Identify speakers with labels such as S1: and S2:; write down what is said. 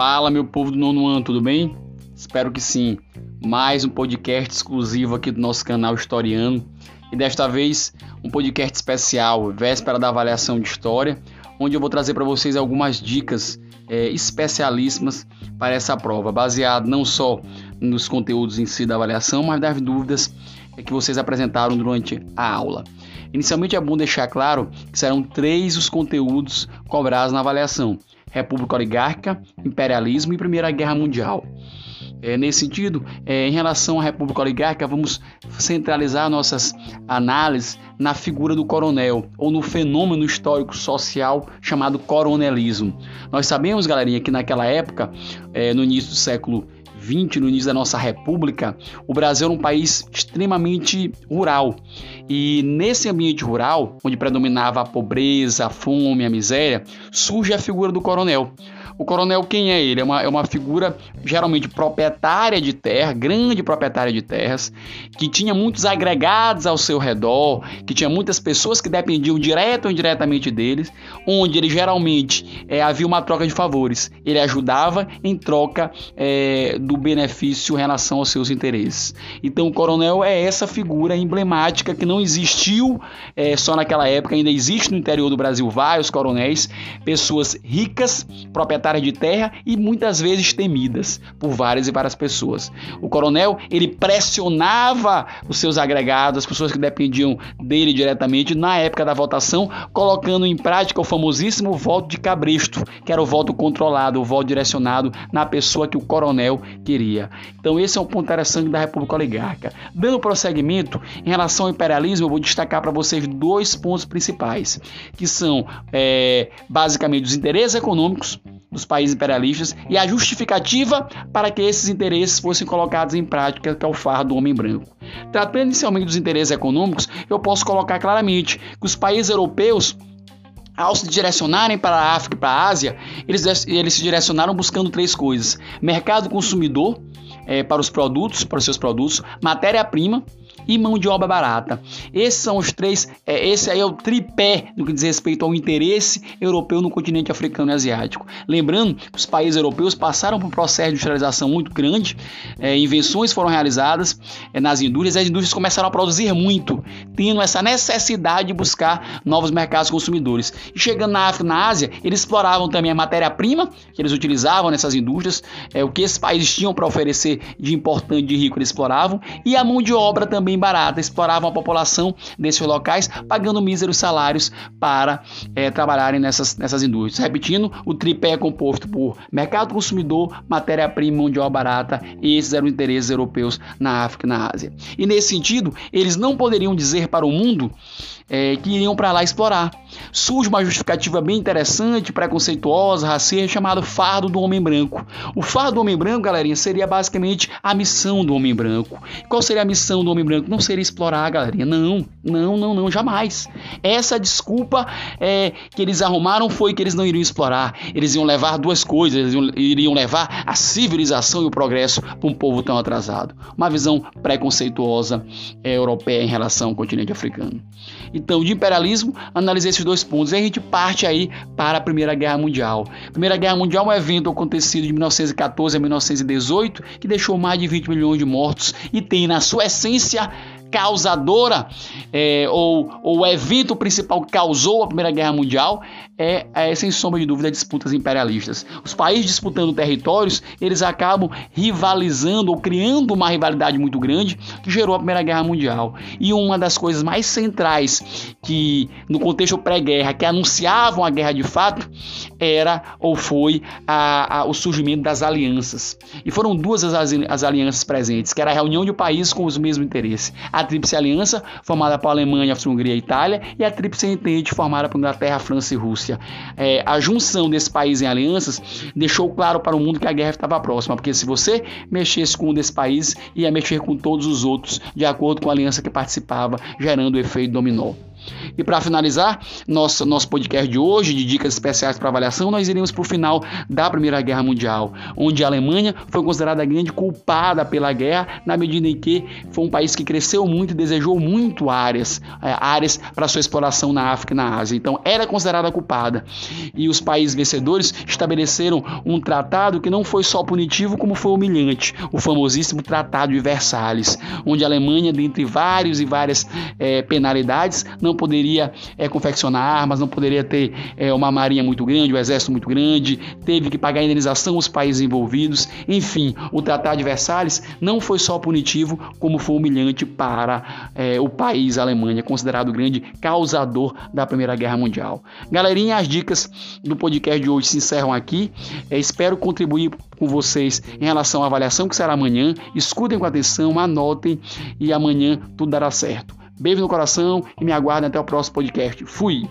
S1: Fala, meu povo do nono ano, tudo bem? Espero que sim. Mais um podcast exclusivo aqui do nosso canal Historiano. E desta vez, um podcast especial, véspera da avaliação de história, onde eu vou trazer para vocês algumas dicas é, especialíssimas para essa prova, baseado não só nos conteúdos em si da avaliação, mas das dúvidas que vocês apresentaram durante a aula. Inicialmente é bom deixar claro que serão três os conteúdos cobrados na avaliação: República Oligárquica, Imperialismo e Primeira Guerra Mundial. É, nesse sentido, é, em relação à República Oligárquica, vamos centralizar nossas análises na figura do coronel ou no fenômeno histórico social chamado coronelismo. Nós sabemos, galerinha, que naquela época, é, no início do século 20, no início da nossa república, o Brasil era um país extremamente rural. E nesse ambiente rural, onde predominava a pobreza, a fome, a miséria, surge a figura do coronel. O coronel, quem é ele? É uma, é uma figura geralmente proprietária de terra, grande proprietária de terras, que tinha muitos agregados ao seu redor, que tinha muitas pessoas que dependiam direto ou indiretamente deles, onde ele geralmente é, havia uma troca de favores. Ele ajudava em troca é, do benefício em relação aos seus interesses. Então, o coronel é essa figura emblemática que não existiu é, só naquela época, ainda existe no interior do Brasil vários coronéis, pessoas ricas, proprietárias de terra e muitas vezes temidas por várias e várias pessoas. O coronel, ele pressionava os seus agregados, as pessoas que dependiam dele diretamente na época da votação, colocando em prática o famosíssimo voto de cabresto, que era o voto controlado, o voto direcionado na pessoa que o coronel queria. Então esse é um ponto interessante da República Oligárquica. Dando prosseguimento, em relação ao imperialismo, eu vou destacar para vocês dois pontos principais, que são é, basicamente os interesses econômicos dos países imperialistas e a justificativa para que esses interesses fossem colocados em prática, que é o fardo do homem branco. Tratando inicialmente dos interesses econômicos, eu posso colocar claramente que os países europeus ao se direcionarem para a África e para a Ásia, eles, eles se direcionaram buscando três coisas: mercado consumidor é, para os produtos, para os seus produtos, matéria-prima e mão de obra barata. Esses são os três, é, esse aí é o tripé no que diz respeito ao interesse europeu no continente africano e asiático. Lembrando que os países europeus passaram por um processo de industrialização muito grande, é, invenções foram realizadas é, nas indústrias, e as indústrias começaram a produzir muito, tendo essa necessidade de buscar novos mercados consumidores. E chegando na África na Ásia, eles exploravam também a matéria-prima que eles utilizavam nessas indústrias, é, o que esses países tinham para oferecer de importante, de rico, eles exploravam, e a mão de obra também barata, exploravam a população desses locais, pagando míseros salários para é, trabalharem nessas, nessas indústrias. Repetindo, o tripé é composto por mercado consumidor, matéria-prima, mão de obra barata, e esses eram interesses europeus na África e na Ásia. E nesse sentido, eles não poderiam dizer para o mundo é, que iriam para lá explorar. Surge uma justificativa bem interessante, preconceituosa, racista, chamada fardo do homem branco. O fardo do homem branco, galerinha, seria basicamente a missão do homem branco. Qual seria a missão do homem branco? Não seria explorar, galerinha. Não, não, não, não, jamais. Essa desculpa é, que eles arrumaram foi que eles não iriam explorar. Eles iam levar duas coisas, eles iriam, iriam levar a civilização e o progresso para um povo tão atrasado. Uma visão preconceituosa é, europeia em relação ao continente africano. Então, de imperialismo, analisei esses dois pontos. E a gente parte aí para a Primeira Guerra Mundial. A Primeira Guerra Mundial é um evento acontecido de 1914 a 1918 que deixou mais de 20 milhões de mortos e tem na sua essência causadora é, ou, o evento principal que causou a Primeira Guerra Mundial é, é, sem sombra de dúvida, disputas imperialistas. Os países disputando territórios, eles acabam rivalizando ou criando uma rivalidade muito grande que gerou a Primeira Guerra Mundial. E uma das coisas mais centrais que, no contexto pré-guerra, que anunciavam a guerra de fato, era ou foi a, a, o surgimento das alianças. E foram duas as, as alianças presentes, que era a reunião de países com os mesmos interesses. Tríplice Aliança, formada por Alemanha, Áustria-Hungria e Itália, e a Tríplice Entente, formada por Inglaterra, França e Rússia. É, a junção desse país em alianças deixou claro para o mundo que a guerra estava próxima, porque se você mexesse com um desses países, ia mexer com todos os outros, de acordo com a aliança que participava, gerando o efeito dominó. E para finalizar nosso, nosso podcast de hoje, de dicas especiais para avaliação, nós iremos para o final da Primeira Guerra Mundial, onde a Alemanha foi considerada a grande culpada pela guerra, na medida em que foi um país que cresceu muito e desejou muito áreas, é, áreas para sua exploração na África e na Ásia. Então era considerada culpada. E os países vencedores estabeleceram um tratado que não foi só punitivo, como foi humilhante, o famosíssimo Tratado de Versalhes, onde a Alemanha, dentre vários e várias é, penalidades, não poderia é, confeccionar armas, não poderia ter é, uma marinha muito grande, um exército muito grande, teve que pagar indenização aos países envolvidos. Enfim, o Tratado de Versalhes não foi só punitivo, como foi humilhante para é, o país, Alemanha, considerado o grande causador da Primeira Guerra Mundial. Galerinha, as dicas do podcast de hoje se encerram aqui. É, espero contribuir com vocês em relação à avaliação que será amanhã. Escutem com atenção, anotem e amanhã tudo dará certo. Beijo no coração e me aguardem até o próximo podcast. Fui!